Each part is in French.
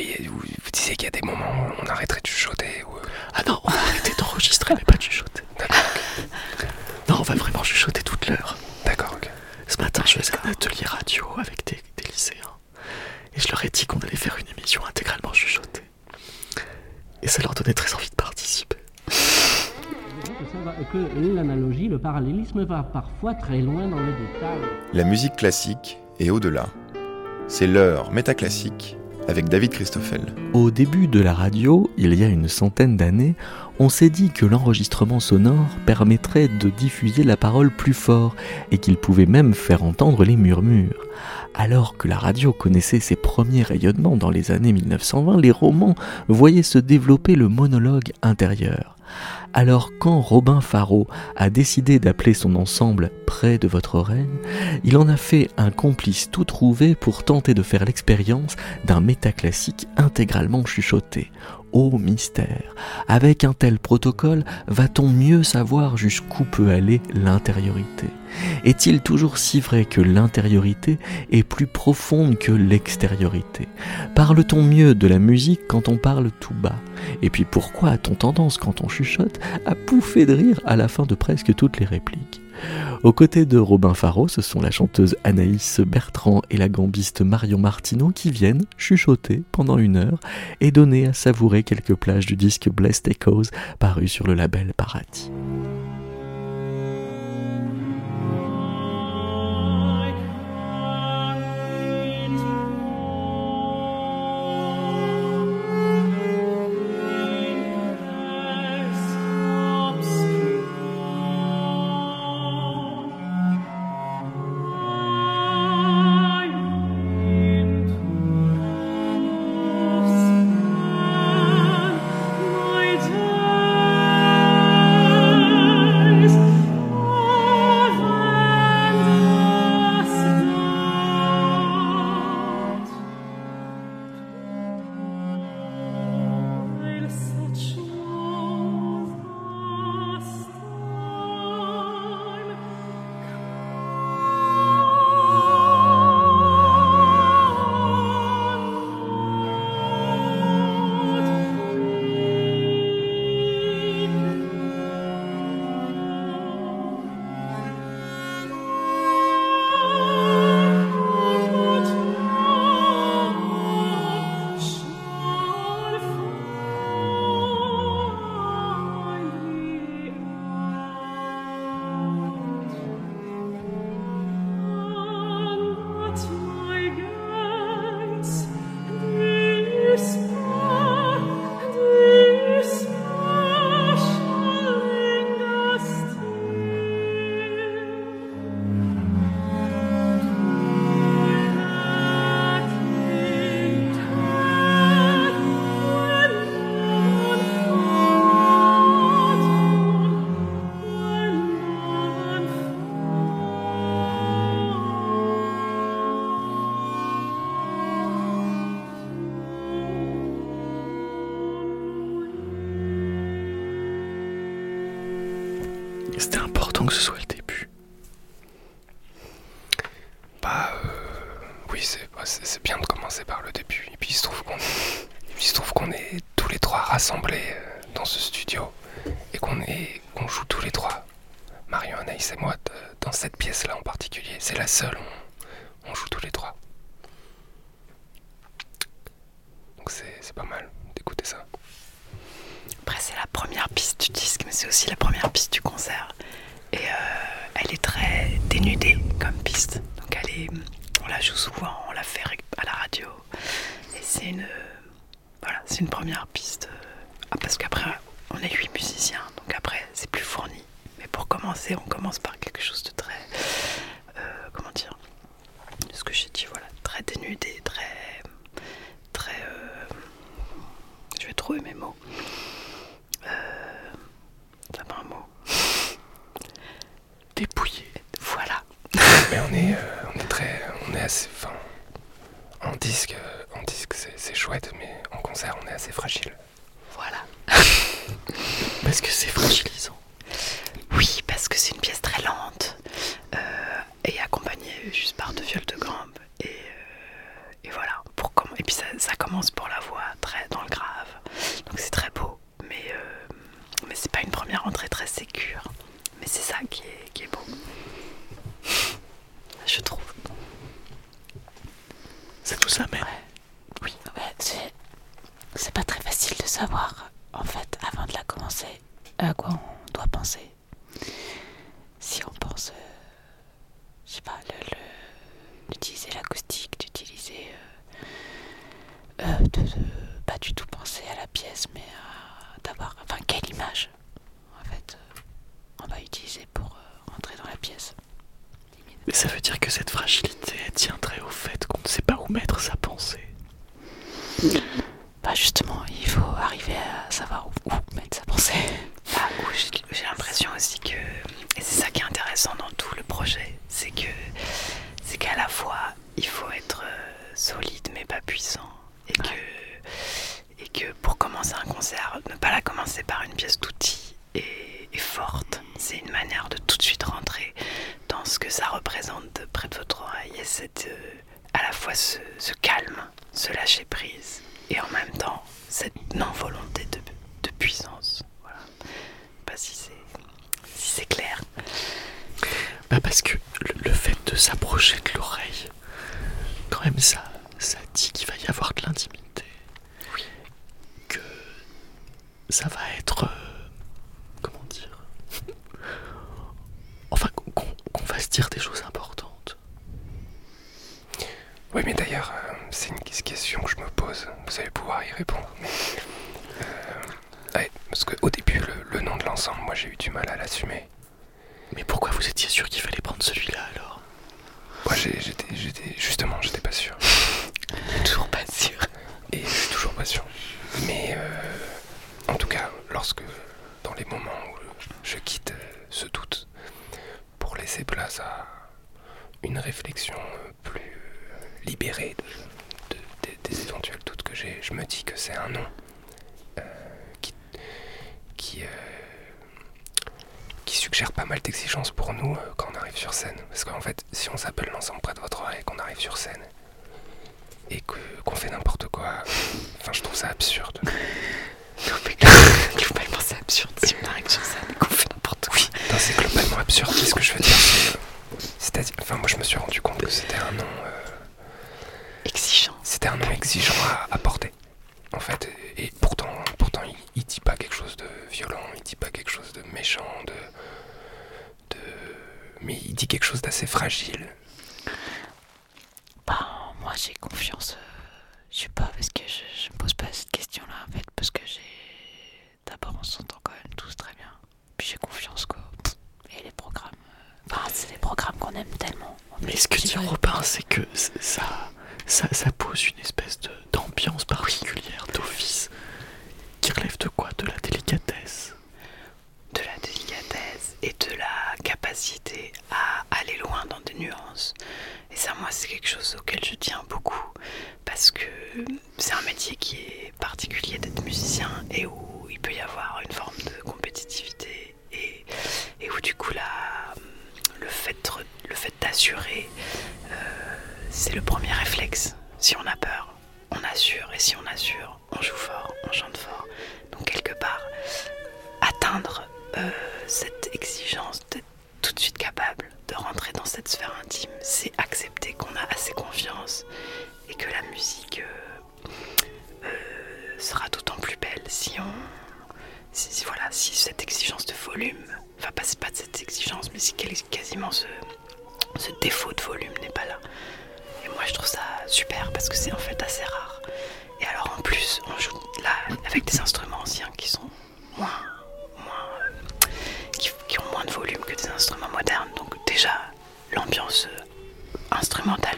oui, vous, vous disiez qu'il y a des moments où on arrêterait de chuchoter. Ou... Ah non, on va arrêter d'enregistrer, mais pas de chuchoter. Non, on va vraiment chuchoter toute l'heure. D'accord, ok. Ce matin, je faisais un atelier radio avec des, des lycéens. Et je leur ai dit qu'on allait faire une émission intégralement chuchotée. Et ça leur donnait très envie de participer. que l'analogie, le parallélisme va parfois très loin dans le détail. La musique classique et au-delà. C'est l'heure métaclassique David Christoffel. Au début de la radio, il y a une centaine d'années, on s'est dit que l'enregistrement sonore permettrait de diffuser la parole plus fort et qu'il pouvait même faire entendre les murmures. Alors que la radio connaissait ses premiers rayonnements dans les années 1920, les romans voyaient se développer le monologue intérieur. Alors quand Robin Faro a décidé d'appeler son ensemble Près de votre oreille, il en a fait un complice tout trouvé pour tenter de faire l'expérience d'un métaclassique intégralement chuchoté. Ô mystère, avec un tel protocole, va-t-on mieux savoir jusqu'où peut aller l'intériorité? Est-il toujours si vrai que l'intériorité est plus profonde que l'extériorité? Parle-t-on mieux de la musique quand on parle tout bas? Et puis pourquoi a-t-on tendance, quand on chuchote, à pouffer de rire à la fin de presque toutes les répliques? Aux côtés de Robin Faro, ce sont la chanteuse Anaïs Bertrand et la gambiste Marion Martineau qui viennent chuchoter pendant une heure et donner à savourer quelques plages du disque Blessed Echoes paru sur le label Paradis. Qu'on est tous les trois rassemblés euh, dans ce studio et qu'on joue tous les trois. Marion, Anaïs et moi d- dans cette pièce-là en particulier. C'est la seule. On, on joue tous les trois. Donc c'est pas mal d'écouter ça. Après, c'est la première piste du disque, mais c'est aussi la première piste du concert. Et euh, elle est très dénudée comme piste. Donc, elle est, on la joue souvent, on la fait à la radio. Et c'est une, euh, voilà, c'est une première piste. euh, ah, parce qu'après, on est huit musiciens, donc après, c'est plus fourni. Mais pour commencer, on commence par quelque chose de très, euh, comment dire, ce que j'ai dit, voilà, très dénudé, très, très. euh, je vais trouver mes mots. Euh, un mot. Dépouillé. Voilà. Mais on est, on est très, on est assez, enfin, en disque, en disque c'est chouette, mais en concert, on est assez fragile. Voilà. parce que c'est fragilisant. Oui, parce que c'est une pièce très lente euh, et accompagnée juste par deux viols de gambe. Euh, et, voilà. Pour et puis ça, commence pour la voix très dans le grave. Donc c'est très beau, mais, euh, mais c'est pas une première entrée très sécure. Mais c'est ça qui est, qui est beau. Je trouve ça nous Oui, c'est pas très facile de savoir, en fait, avant de la commencer, à quoi on doit penser. Si on pense, euh, je sais pas, le, d'utiliser l'acoustique, d'utiliser. Euh, euh, de, pas du tout penser à la pièce, mais d'avoir. Enfin, quelle image, en fait, on va utiliser pour rentrer dans la pièce. Mais ça veut dire que cette fragilité tiendrait au fait qu'on ne sait transmettre sa pensée. Bah justement, absurde. non, mais globalement, c'est absurde. Si on arrive sur ça, mais qu'on fait n'importe quoi. Oui, c'est globalement absurde, c'est ce que je veux dire.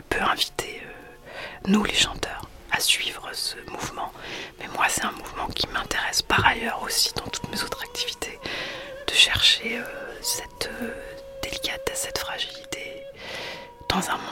peut inviter euh, nous les chanteurs à suivre ce mouvement. Mais moi c'est un mouvement qui m'intéresse par ailleurs aussi dans toutes mes autres activités, de chercher euh, cette euh, délicatesse, cette fragilité dans un monde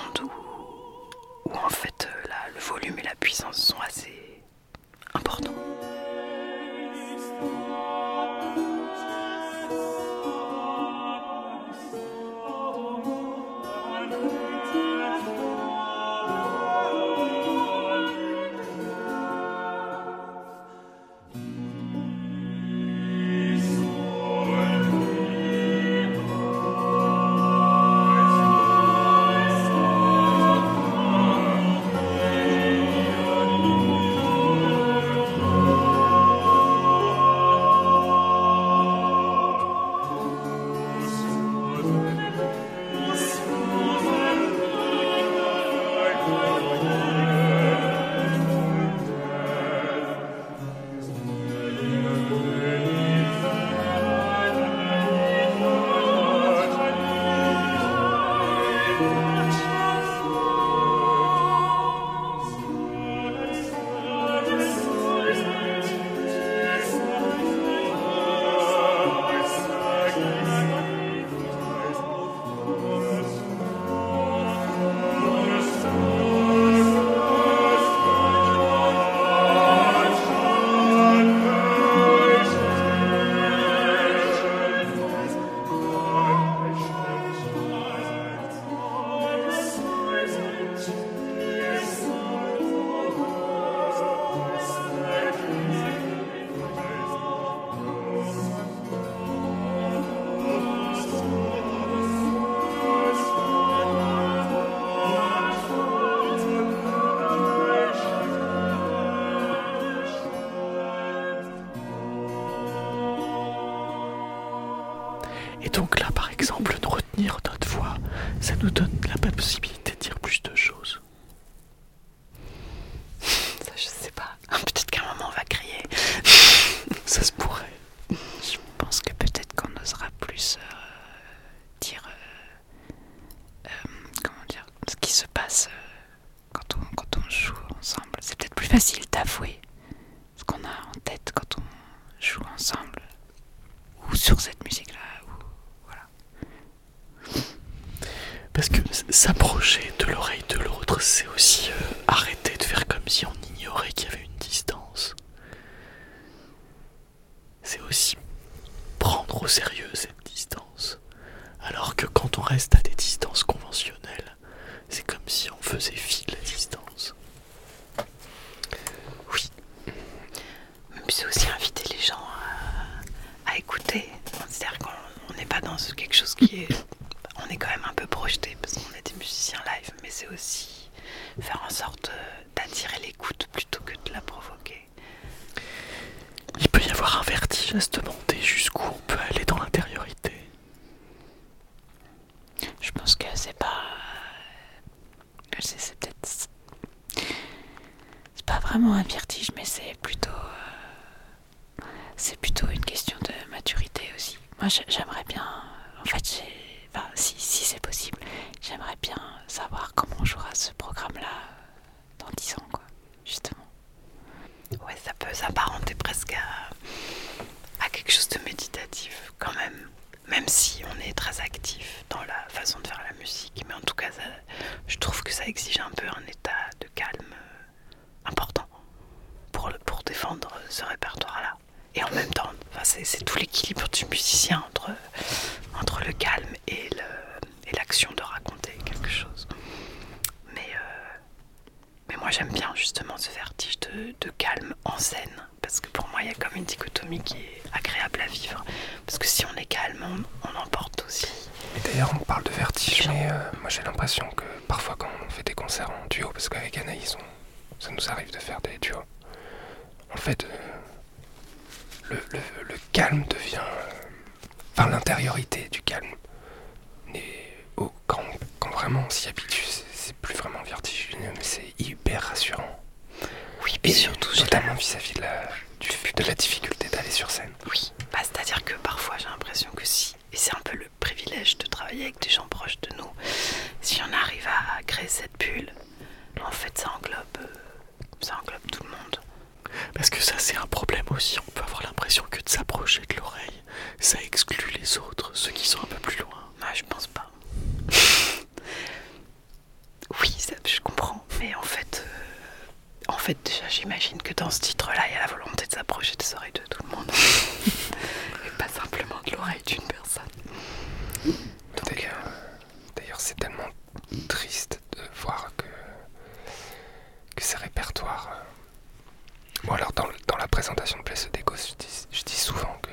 je dis, souvent que,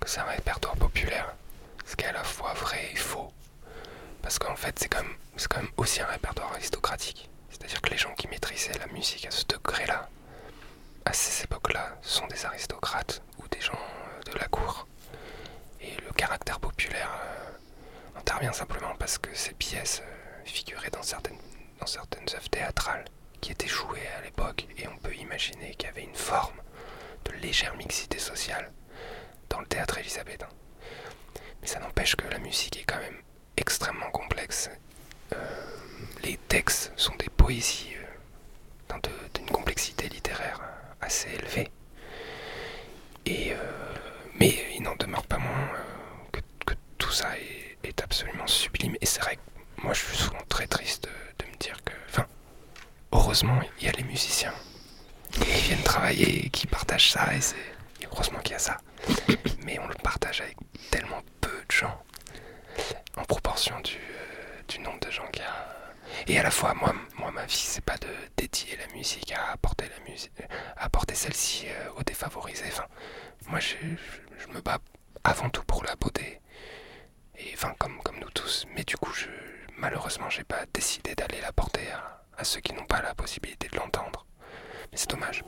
que c'est un répertoire populaire, ce qui est à la fois vrai et faux. Parce qu'en fait, c'est quand, même, quand même aussi un répertoire aristocratique. C'est-à-dire que les gens qui maîtrisaient la musique à ce degré-là, à ces époques-là, sont des aristocrates ou des gens euh, de la cour. Et le caractère populaire euh, intervient simplement parce que ces pièces euh, figuraient dans certaines, dans certaines œuvres théâtrales qui étaient jouées à l'époque, et on peut imaginer qu'il y avait une forme légère mixité sociale dans le théâtre élisabétain. Mais ça n'empêche que la musique est quand même extrêmement complexe. Euh, les textes sont des poésies euh, d'une complexité littéraire euh, assez élevée. Et, mais il n'en demeure pas moins que, tout ça est, absolument sublime. Et c'est vrai que moi je suis souvent très triste de, de me dire que... Enfin, heureusement, il y a les musiciens qui viennent travailler qui partagent ça. Et c'est heureusement qu'il y a ça. Mais on le partage avec tellement peu de gens en proportion du, euh, nombre de gens qu'il y a. Et à la fois, moi, moi ma vie, c'est pas de dédier la musique à apporter, la musique, euh, apporter celle-ci euh, aux défavorisés. Enfin, moi, je, me bats avant tout pour la beauté. Et enfin, comme, nous tous. Mais du coup, je, malheureusement, j'ai pas décidé d'aller l'apporter à ceux qui n'ont pas la possibilité de l'entendre. Mais c'est dommage.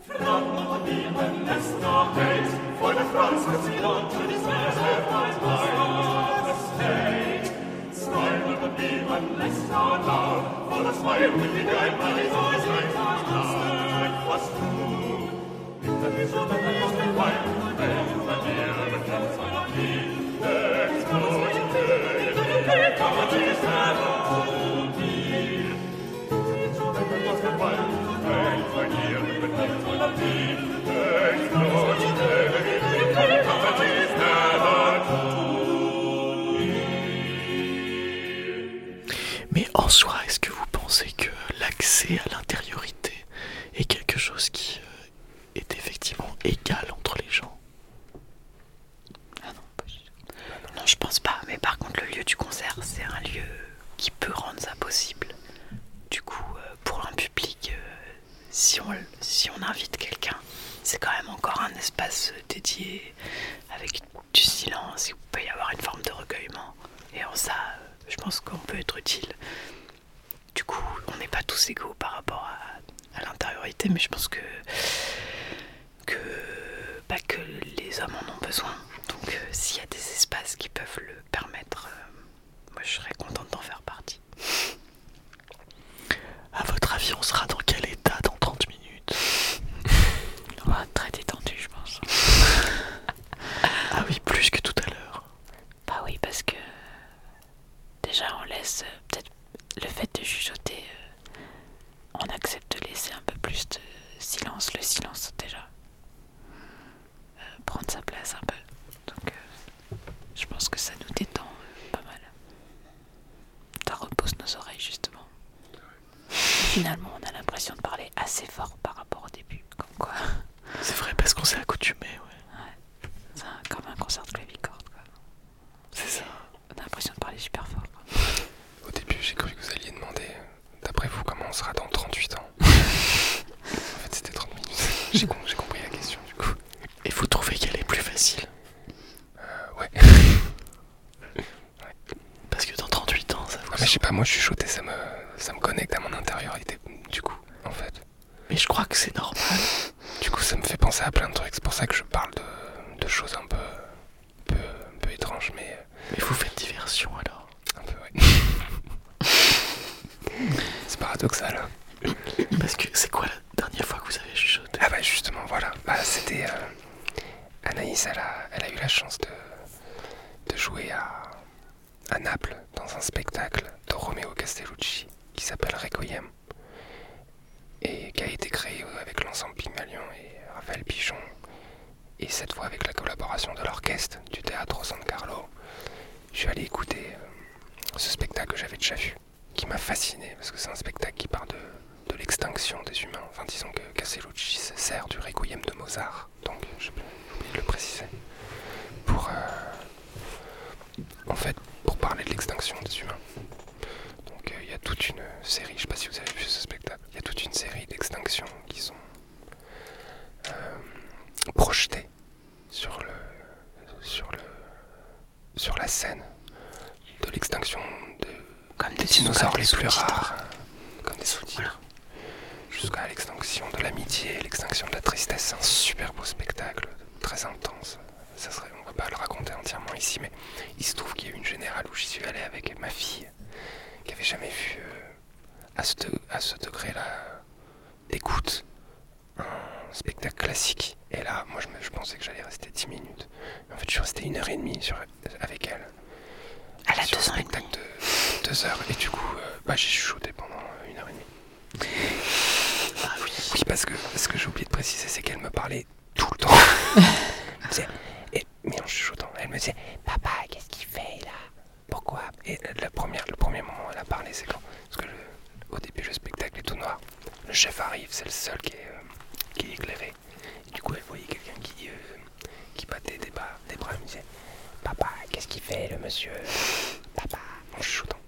laquelle est plus facile euh, ouais. Parce que dans 38 ans, ça vous. Ah, mais je sais pas, moi je suis shooté, ça me, ça me connecte à mon intériorité, du coup, en fait. Mais je crois que c'est normal. Du coup, ça me fait penser à plein de trucs, c'est pour ça que je Bah, j'ai chuchoté pendant une heure et demie. Ah oui. parce que ce que j'ai oublié de préciser, c'est qu'elle me parlait tout le temps. et, mais en chuchotant, elle me disait eh, Papa, qu'est-ce qu'il fait là? Pourquoi? Et la première, le premier moment où elle a parlé, c'est quand Parce que au début, le spectacle est tout noir. Le chef arrive, c'est le seul qui est, euh, qui est éclairé. Et du coup, elle voyait quelqu'un qui, euh, qui battait des bras, des bras. Elle me disait Papa, qu'est-ce qu'il fait le monsieur? Papa, en chuchotant.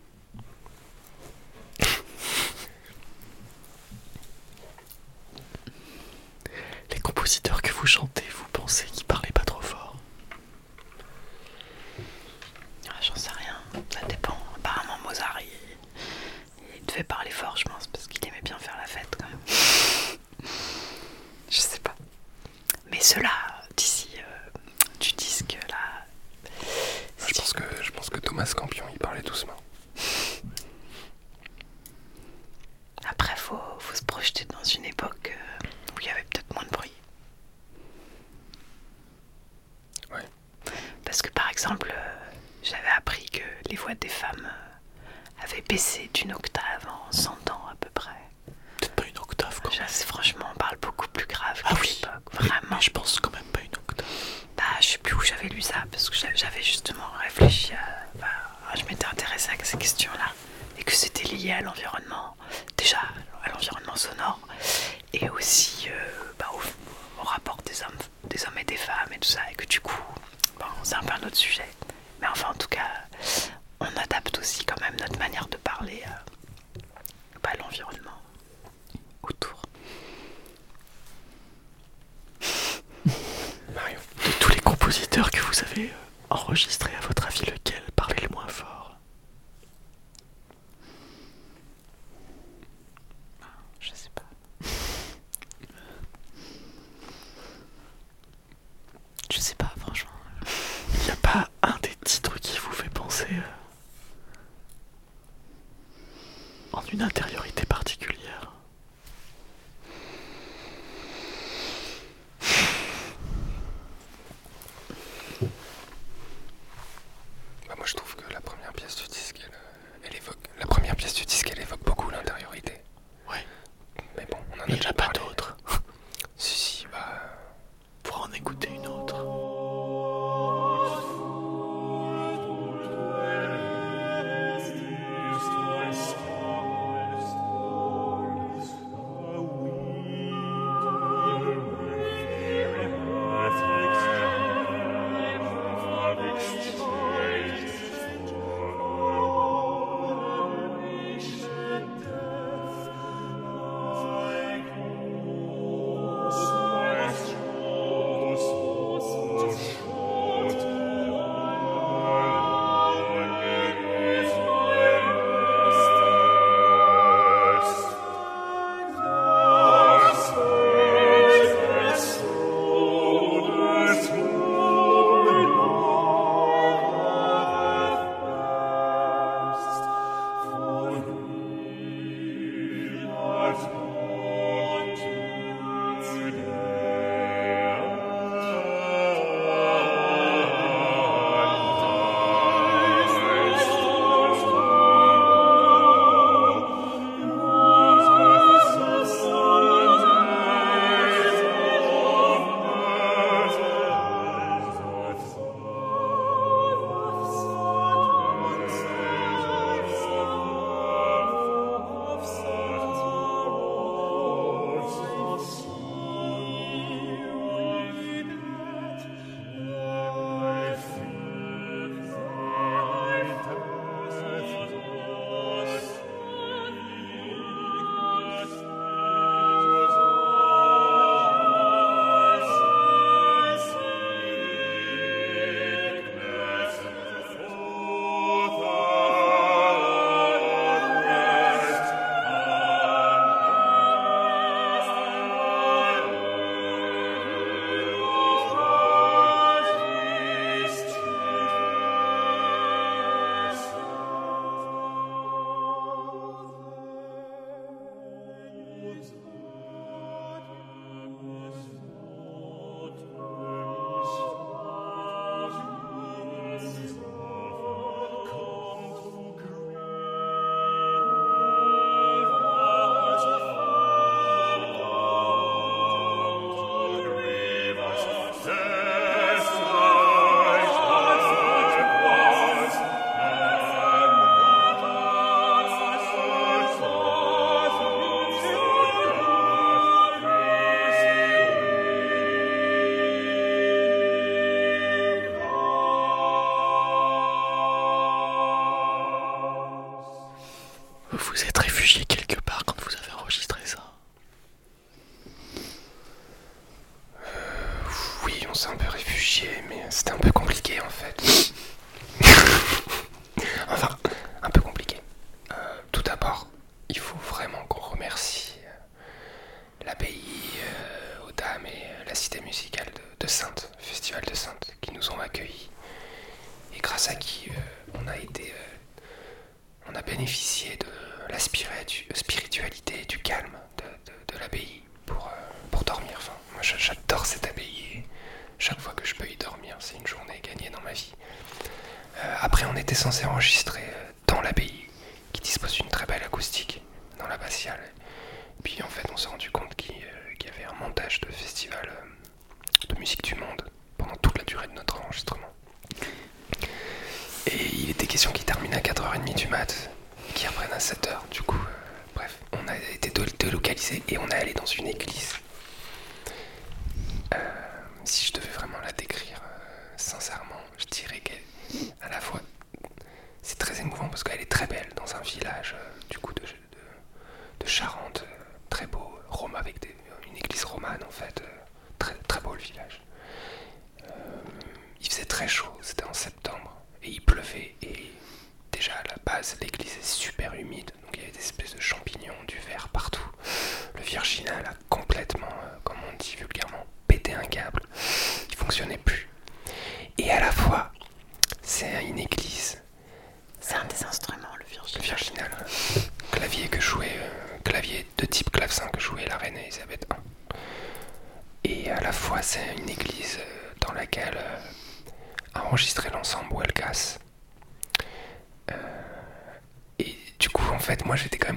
que vous chantez, vous pensez qu'il parlait pas trop fort ah, J'en sais rien, ça dépend. Apparemment, Mozart, il, devait parler fort, je pense, parce qu'il aimait bien faire la fête quand même. je sais pas. Mais ceux-là, d'ici, euh, du disque, là. Je pense, que, je pense que Thomas Campion, il parlait doucement. Des femmes euh, avait baissé d'une octave en 100 ans à peu près. Peut-être pas une octave. Ça, c'est- franchement, on parle beaucoup plus grave Ah qu'à oui. Mais- Vraiment. Mais je pense quand même pas une octave. Bah, je sais plus où j'avais lu ça, parce que j'avais- j'avais justement réfléchi à. bah, je m'étais intéressée à ces questions-là, et que c'était lié à l'environnement, déjà à l'environnement sonore, et aussi euh, bah, au, au rapport des hommes, des hommes et des femmes, et tout ça, et que du coup, c'est un peu un autre sujet. Mais enfin, en tout cas, on adapte aussi quand même notre manière de parler à bah, à l'environnement autour. Mario. De tous les compositeurs que vous avez euh, enregistrés, à votre peu réfugié, mais c'était un peu compliqué en fait. enfin,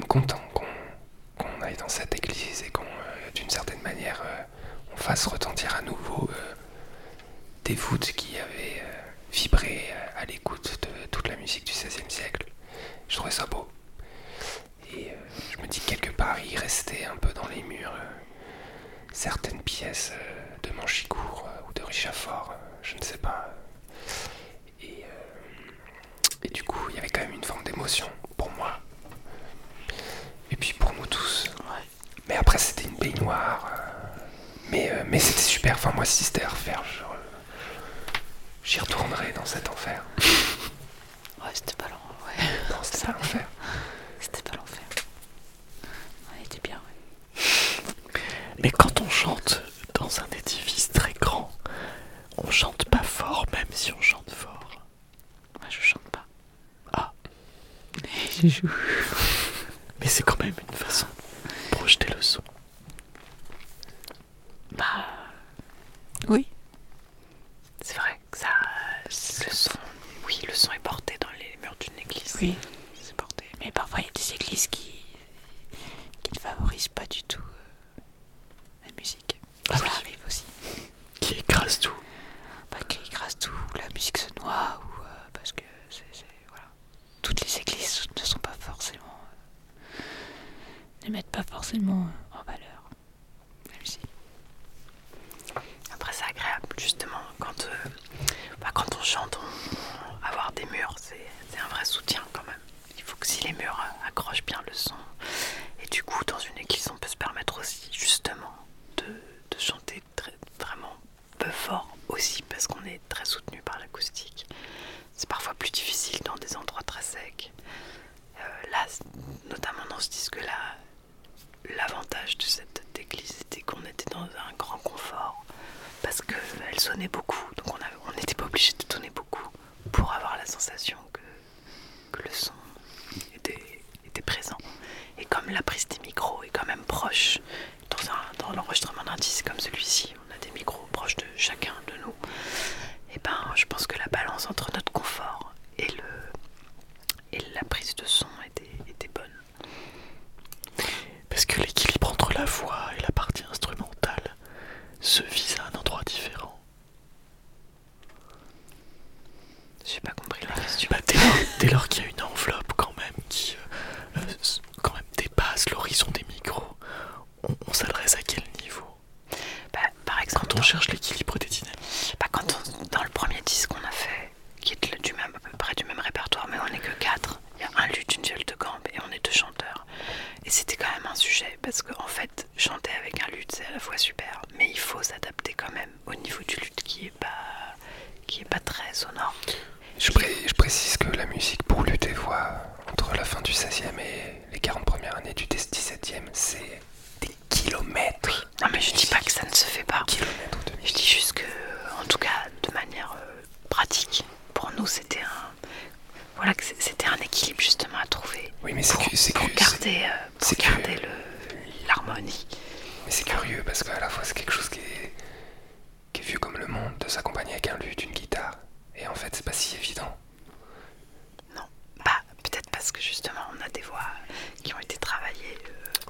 content qu'on aille dans cette église et qu'on, euh, d'une certaine manière, euh, fasse retentir à nouveau euh, des voûtes qui avaient vibré à l'écoute de toute la musique du XVIe siècle. Je trouvais ça beau. Et je me dis quelque part, il restait un peu dans les murs certaines pièces de Manchicourt ou de Richafort, je ne sais pas. Et, et du coup, il y avait quand même une forme d'émotion et puis pour nous tous. Mais après, c'était une baignoire. Euh, mais euh, mais c'était super. Enfin, moi, si c'était à refaire, je- j'y retournerais dans cet enfer. Ouais, c'était pas l'enfer. Non, c'était pas l'enfer. C'était pas l'enfer. Ouais, il était bien, ouais. Mais quand on chante dans un édifice très grand, on chante pas fort, même si on chante fort. Moi, je chante pas. Ah. Je joue. Mais c'est quand même une façon de projeter le son. Bah. Oui. C'est vrai que ça. Le son. Oui, le son est porté dans les murs d'une église. Oui. C'est porté. Mais parfois, il y a des églises qui. qui ne favorisent pas du tout euh, la musique. Ah ça oui. arrive aussi. Qui écrase tout. Bah, qui écrase tout. La musique se noie ne mettent pas forcément euh, en valeur. Celle-ci. Après, c'est agréable, justement, quand, euh, bah, quand on chante, avoir des murs, c'est un vrai soutien quand même. Il faut que si les murs euh, accrochent bien le son, et du coup, dans une église, on peut se permettre aussi, justement, de, de chanter très, vraiment peu fort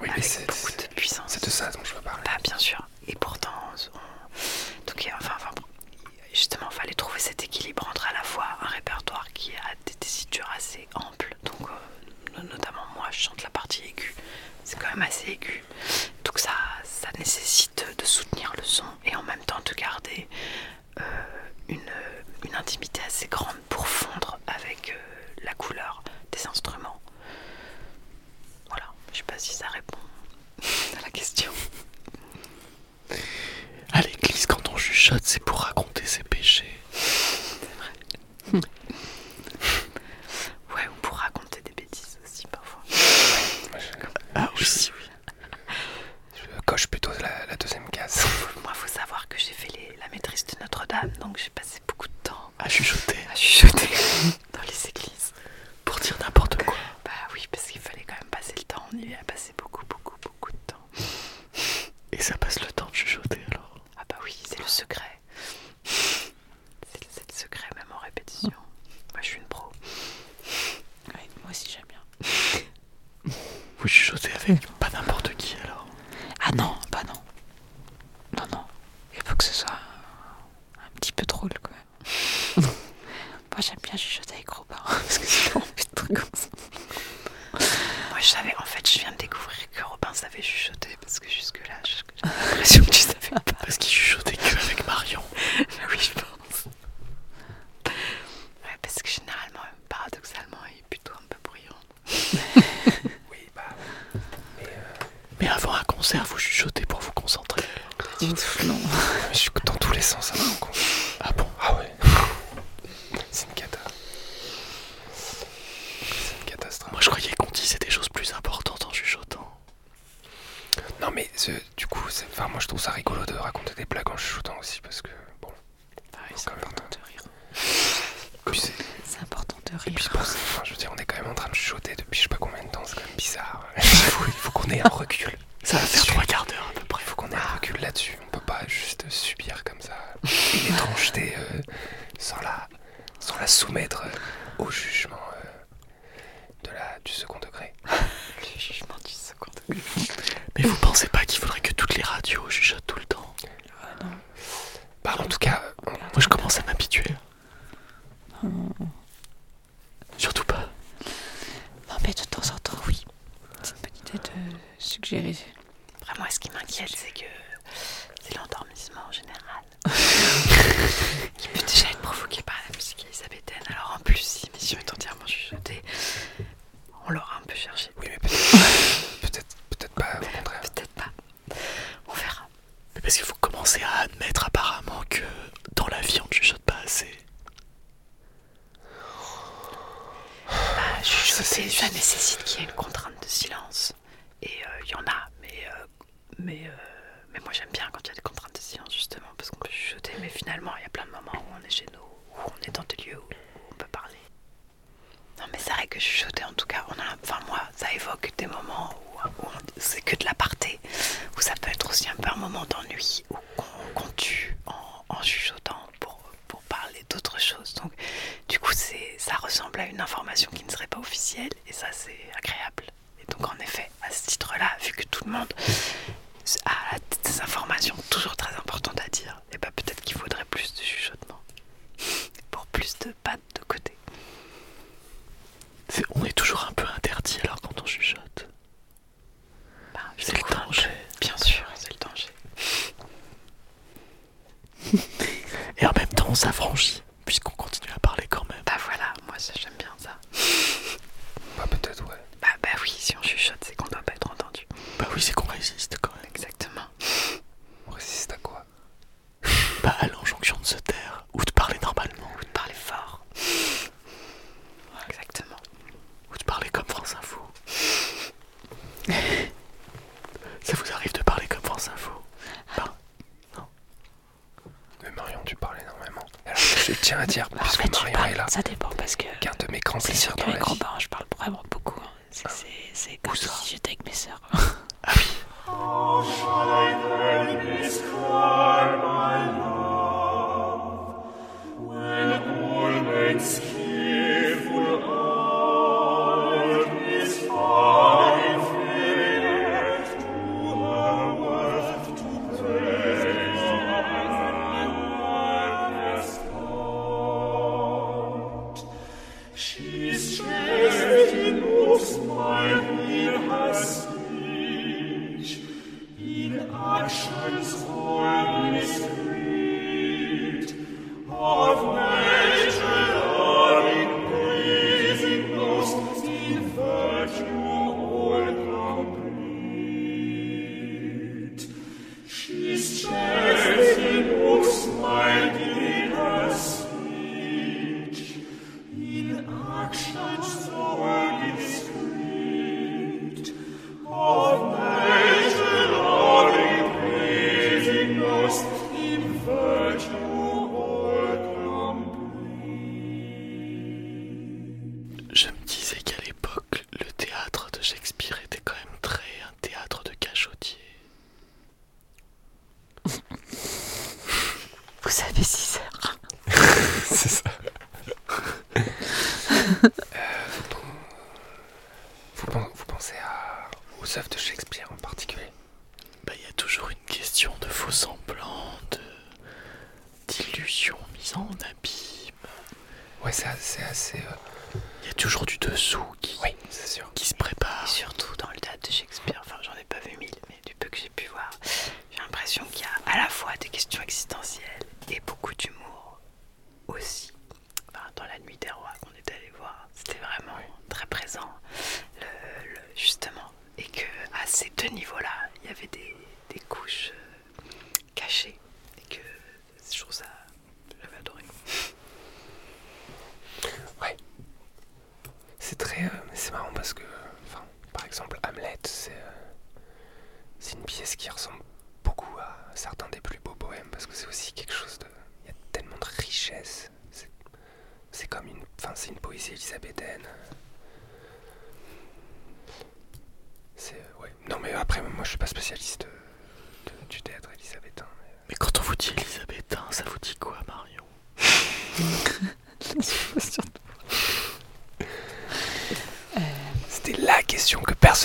Oui, mais avec beaucoup de puissance. C'est de ça dont je veux parler. Bah, bien sûr.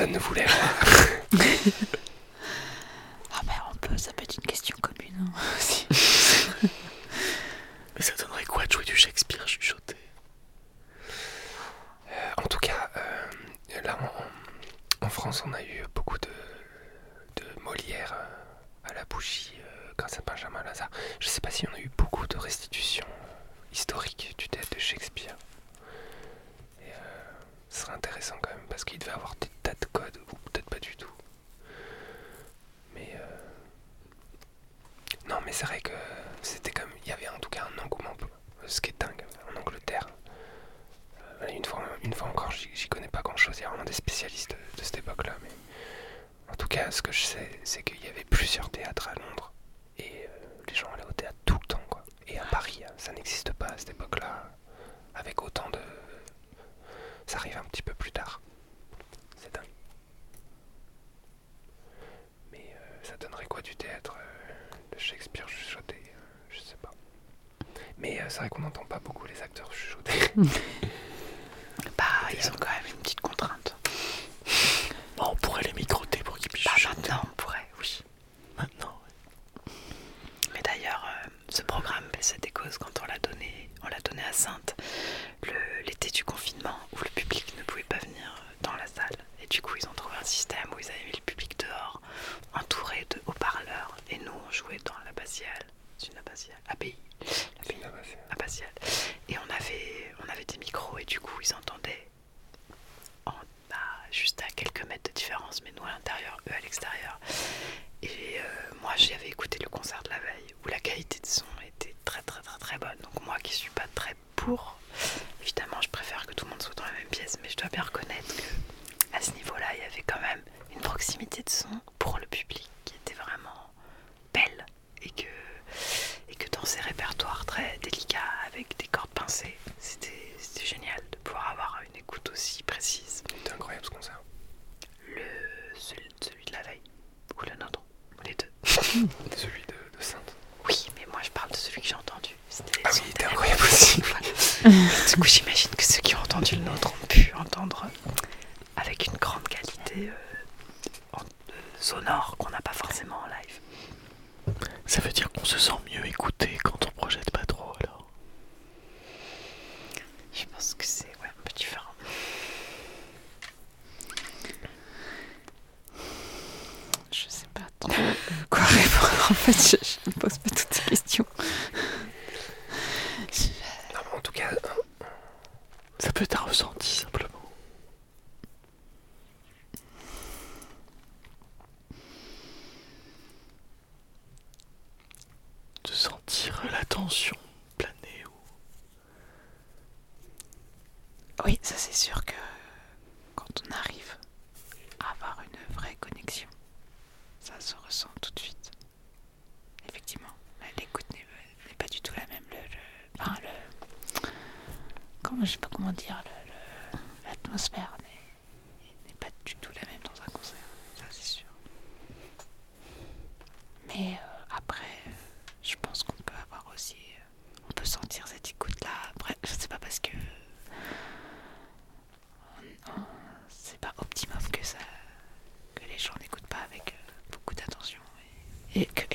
Ne voulait avoir. Ah ben on peut, ça peut être une question commune hein, aussi. Mais ça donnerait quoi de jouer du Shakespeare chuchoté En tout cas, euh, là en, en France, on a eu beaucoup de, de Molière euh, à la bougie euh, grâce à Benjamin Lazare. Je sais pas si on a eu beaucoup de restitutions euh, historiques du théâtre de Shakespeare. Et euh, ce serait intéressant quand même parce qu'il devait avoir des tas de codes, ou peut-être pas du tout. Mais euh, non, mais c'est vrai que c'était comme il y avait en tout cas un engouement, ce qui est dingue en Angleterre. Euh, Une fois, une fois encore, j'y j'y connais pas grand chose. Il y a vraiment des spécialistes de, de cette époque-là. Mais en tout cas, ce que je sais, c'est qu'il y avait plusieurs théâtres à Londres. Et euh, les gens allaient au théâtre tout le temps. Quoi. Et à Paris, hein, ça n'existe pas à cette époque-là. Avec autant de. Ça arrive un petit peu plus tard. C'est dingue. Mais euh, ça donnerait quoi du théâtre euh, de Shakespeare chuchoté euh, Je sais pas. Mais euh, c'est vrai qu'on n'entend pas beaucoup les acteurs chuchoter. Bah ils ont quand même une petite contrainte. Bon, on pourrait les microter pour qu'ils puissent Bah chuchoter. maintenant on pourrait, oui. Maintenant, ouais. Mais d'ailleurs, euh, ce programme Baisse des causes, quand on l'a donné, on l'a donné à Sainte le- l'été du confinement où le public ne pouvait pas venir euh, dans la salle. Et du coup, ils ont trouvé un système où ils avaient mis le public dehors, entouré de haut-parleurs. Et nous, on jouait dans l'abbatiale. C'est une abbatiale Abbaye. L'abbaye. abbatiale. Et on avait, on avait des micros et du coup, ils entendaient en, bah, juste à quelques mètres de différence, mais nous à l'intérieur, eux à l'extérieur. Et euh, moi, j'avais écouté le concert de la veille où la qualité de son était très très très très bonne. Donc moi qui suis pas très pour, dire, l'atmosphère n'est pas du tout la même dans un concert, ça c'est sûr. Mais euh, après, je pense qu'on peut avoir aussi, euh, on peut sentir cette écoute-là. Après, je sais pas parce que c'est pas optimum que ça, que les gens n'écoutent pas avec euh, beaucoup d'attention et que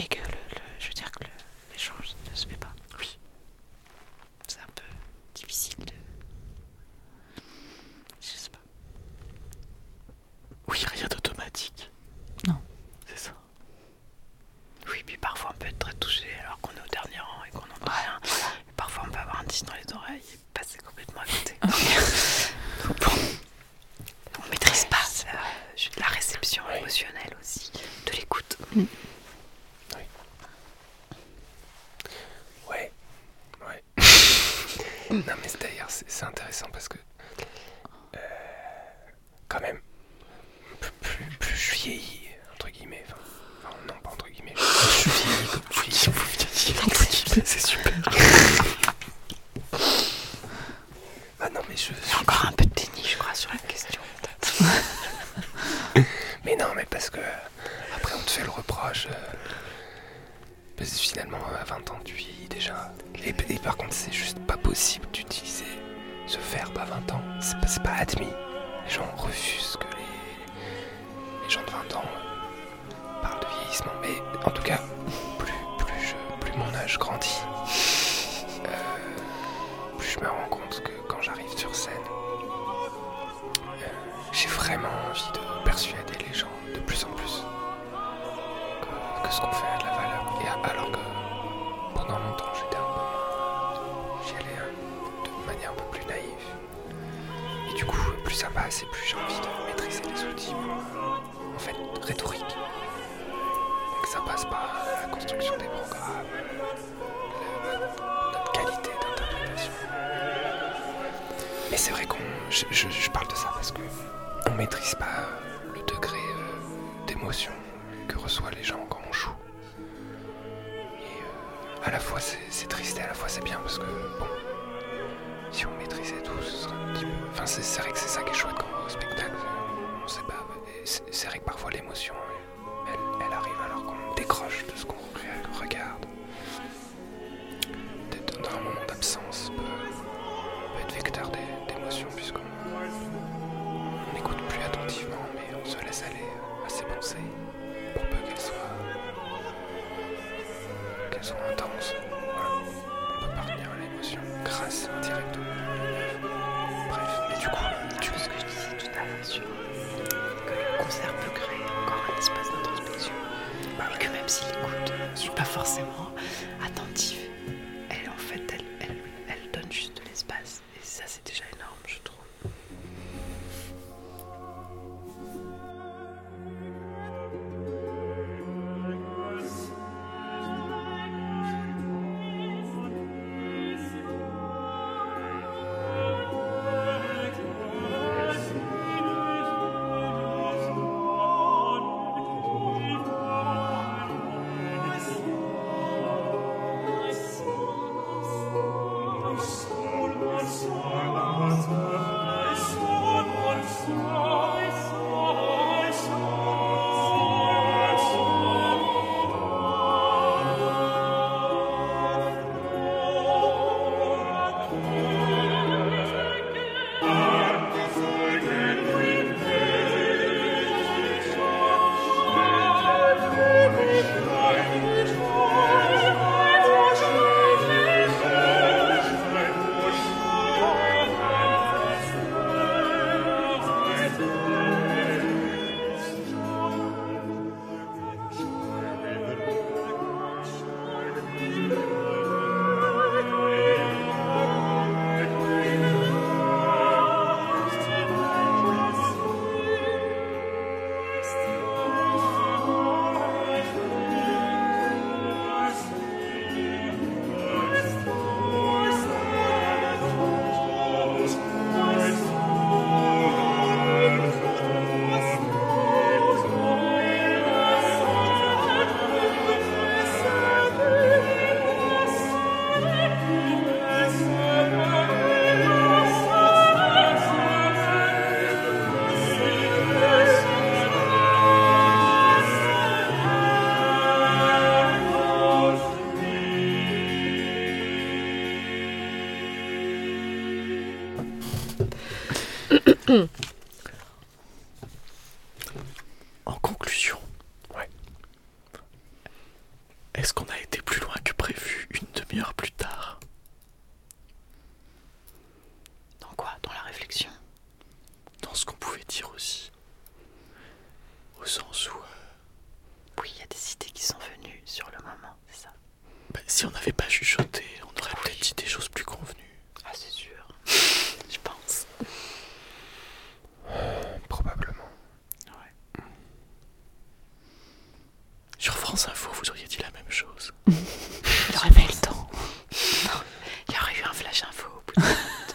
Mais c'est vrai qu'on. Je, parle de ça parce que on maîtrise pas le degré euh, d'émotion que reçoivent les gens quand on joue. Et euh, à la fois c'est triste et à la fois c'est bien parce que bon, si on maîtrisait tout, ce serait un petit peu. Enfin, c'est vrai que c'est ça qui est chouette quand on va au spectacle. On sait pas. C'est vrai que parfois l'émotion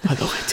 I love it.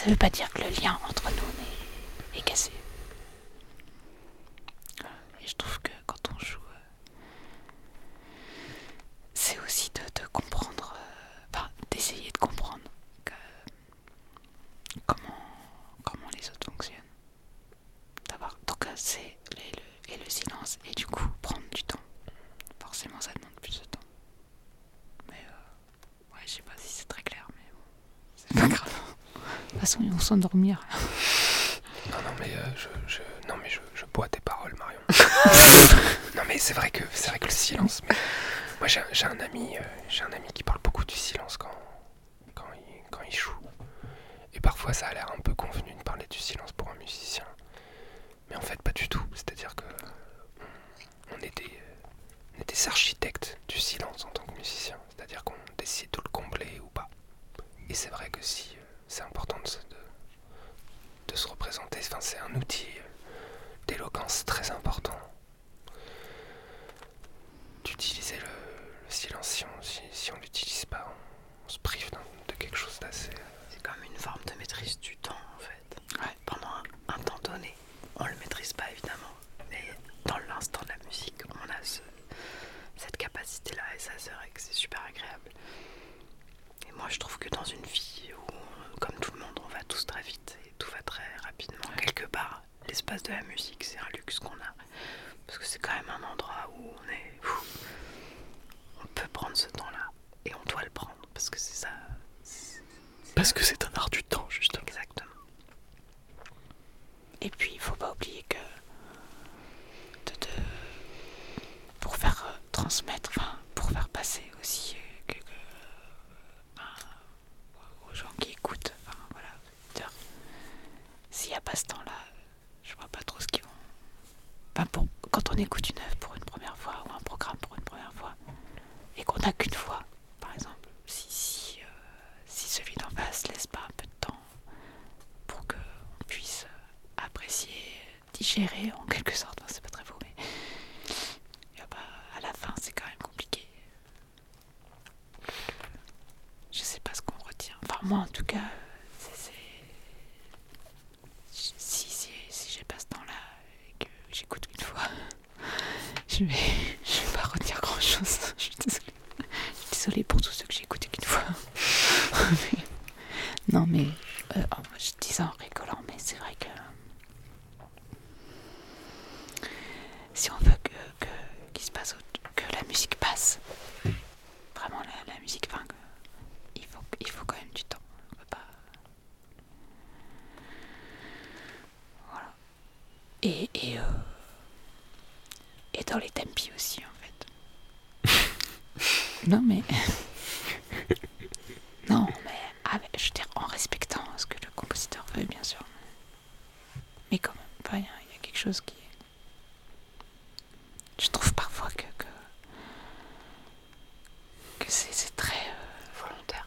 ça ne veut pas dire que le lien entre nous s'endormir. Parce que c'est un art du temps, justement. Exactement. Et puis, il ne faut pas oublier que non, mais. non, mais avec- je veux dire, en respectant ce que le compositeur veut, bien sûr. Mais quand même, enfin, il y, a- il y a quelque chose qui est. Je trouve parfois que. que, c'est très. euh, Volontaire.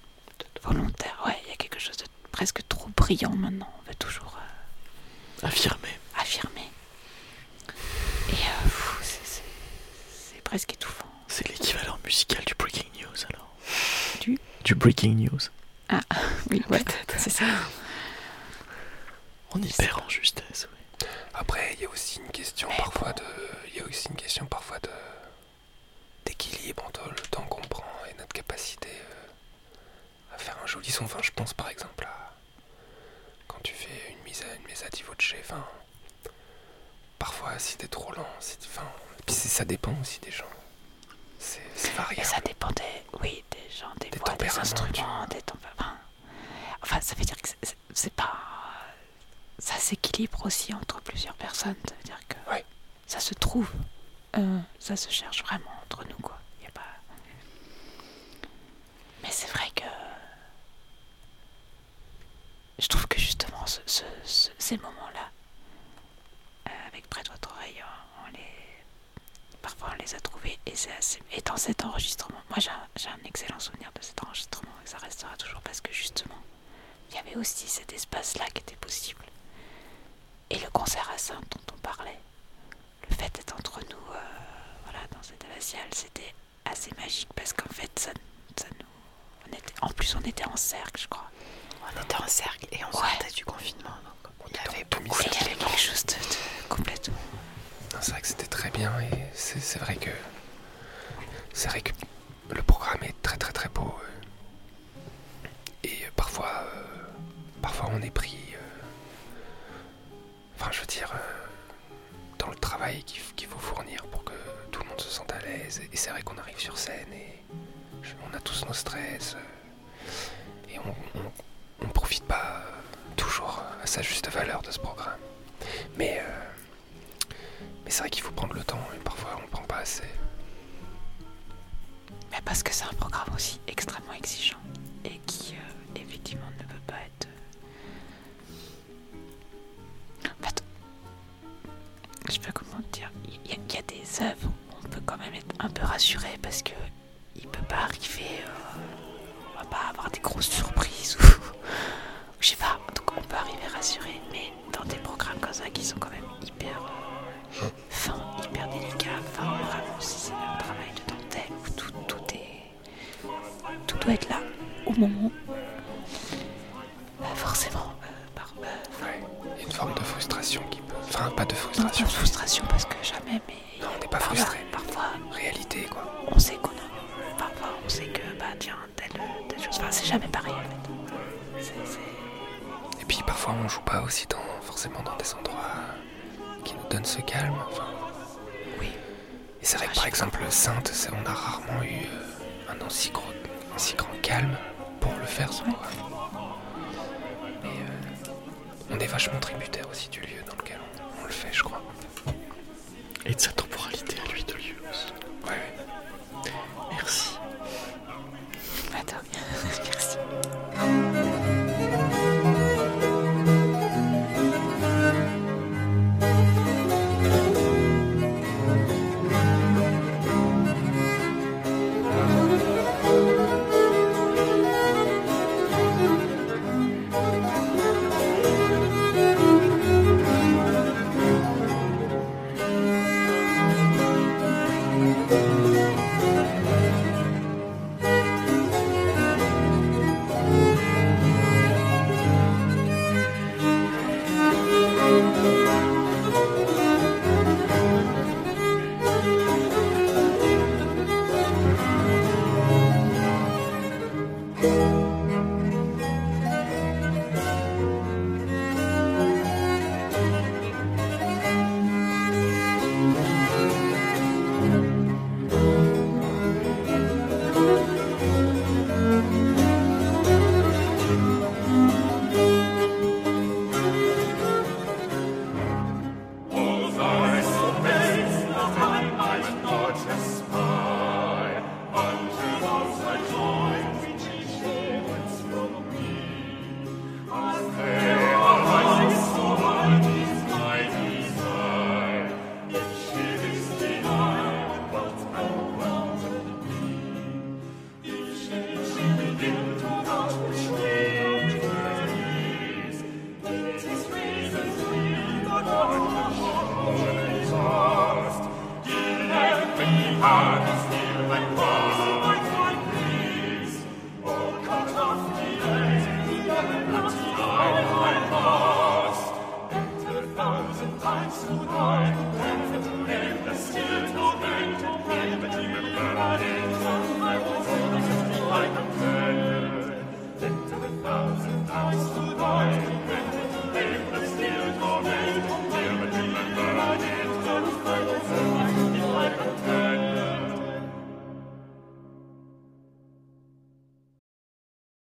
volontaire. Ouais, il y a quelque chose de presque trop brillant maintenant. On veut toujours euh, Affirmé. affirmer. Et euh, pff, c'est, c'est- c'est presque étouffant. C'est l'équivalent musical du breaking news alors. Du Du breaking news. Oui, ouais, c'est ça. On y perd en justesse, oui. Après, il y a aussi une question parfois de, il y a aussi une question parfois de d'équilibre entre le temps qu'on prend et notre capacité euh, à faire un joli son. Enfin, je pense par exemple à quand tu fais une mise à une mise à di voce. Enfin, parfois si t'es trop lent, si, enfin, puis c'est- ça dépend aussi des gens. C'est c'est Et variable. ça dépend des, des, instruments, des tempéraments. Enfin, ça veut dire que c'est- pas. Ça s'équilibre aussi entre plusieurs personnes. Ça veut dire que ça se trouve. Euh, ça se cherche vraiment entre nous, quoi. Y a pas... Mais c'est vrai que. Je trouve que justement, ce- ce- ce- ces moments-là, euh, avec Près de votre oreille, on, on les on les a trouvés et c'est assez... Et dans cet enregistrement, moi j'ai un, excellent souvenir de cet enregistrement et ça restera toujours parce que justement, il y avait aussi cet espace-là qui était possible. Et le concert à Sainte dont on parlait, le fait d'être entre nous, euh, voilà, dans cette abbatiale, c'était assez magique parce qu'en fait, ça, ça nous... On était, en plus, on était en cercle, je crois. On était en cercle et on Ouais. sortait du confinement. Donc il y avait beaucoup quelque chose de, de complètement... C'est vrai que c'était très bien et c'est vrai que c'est vrai que le programme est très très très beau euh. et euh, parfois euh, parfois on est pris enfin je veux dire dans le travail qu'il faut fournir pour que tout le monde se sente à l'aise et c'est vrai qu'on arrive sur scène et on a tous nos stress et on, on, on profite pas toujours à sa juste valeur de ce programme Mais parce que c'est un programme aussi extrêmement exigeant et qui, euh, effectivement, ne peut pas être. euh, En fait, je sais pas comment dire. Il y, a- il y a des œuvres où on peut quand même être un peu rassuré parce que il peut pas arriver. euh, on va pas avoir des grosses surprises ou. Je sais pas, donc on peut arriver rassuré, mais dans des programmes comme ça qui sont quand même de frustration parce que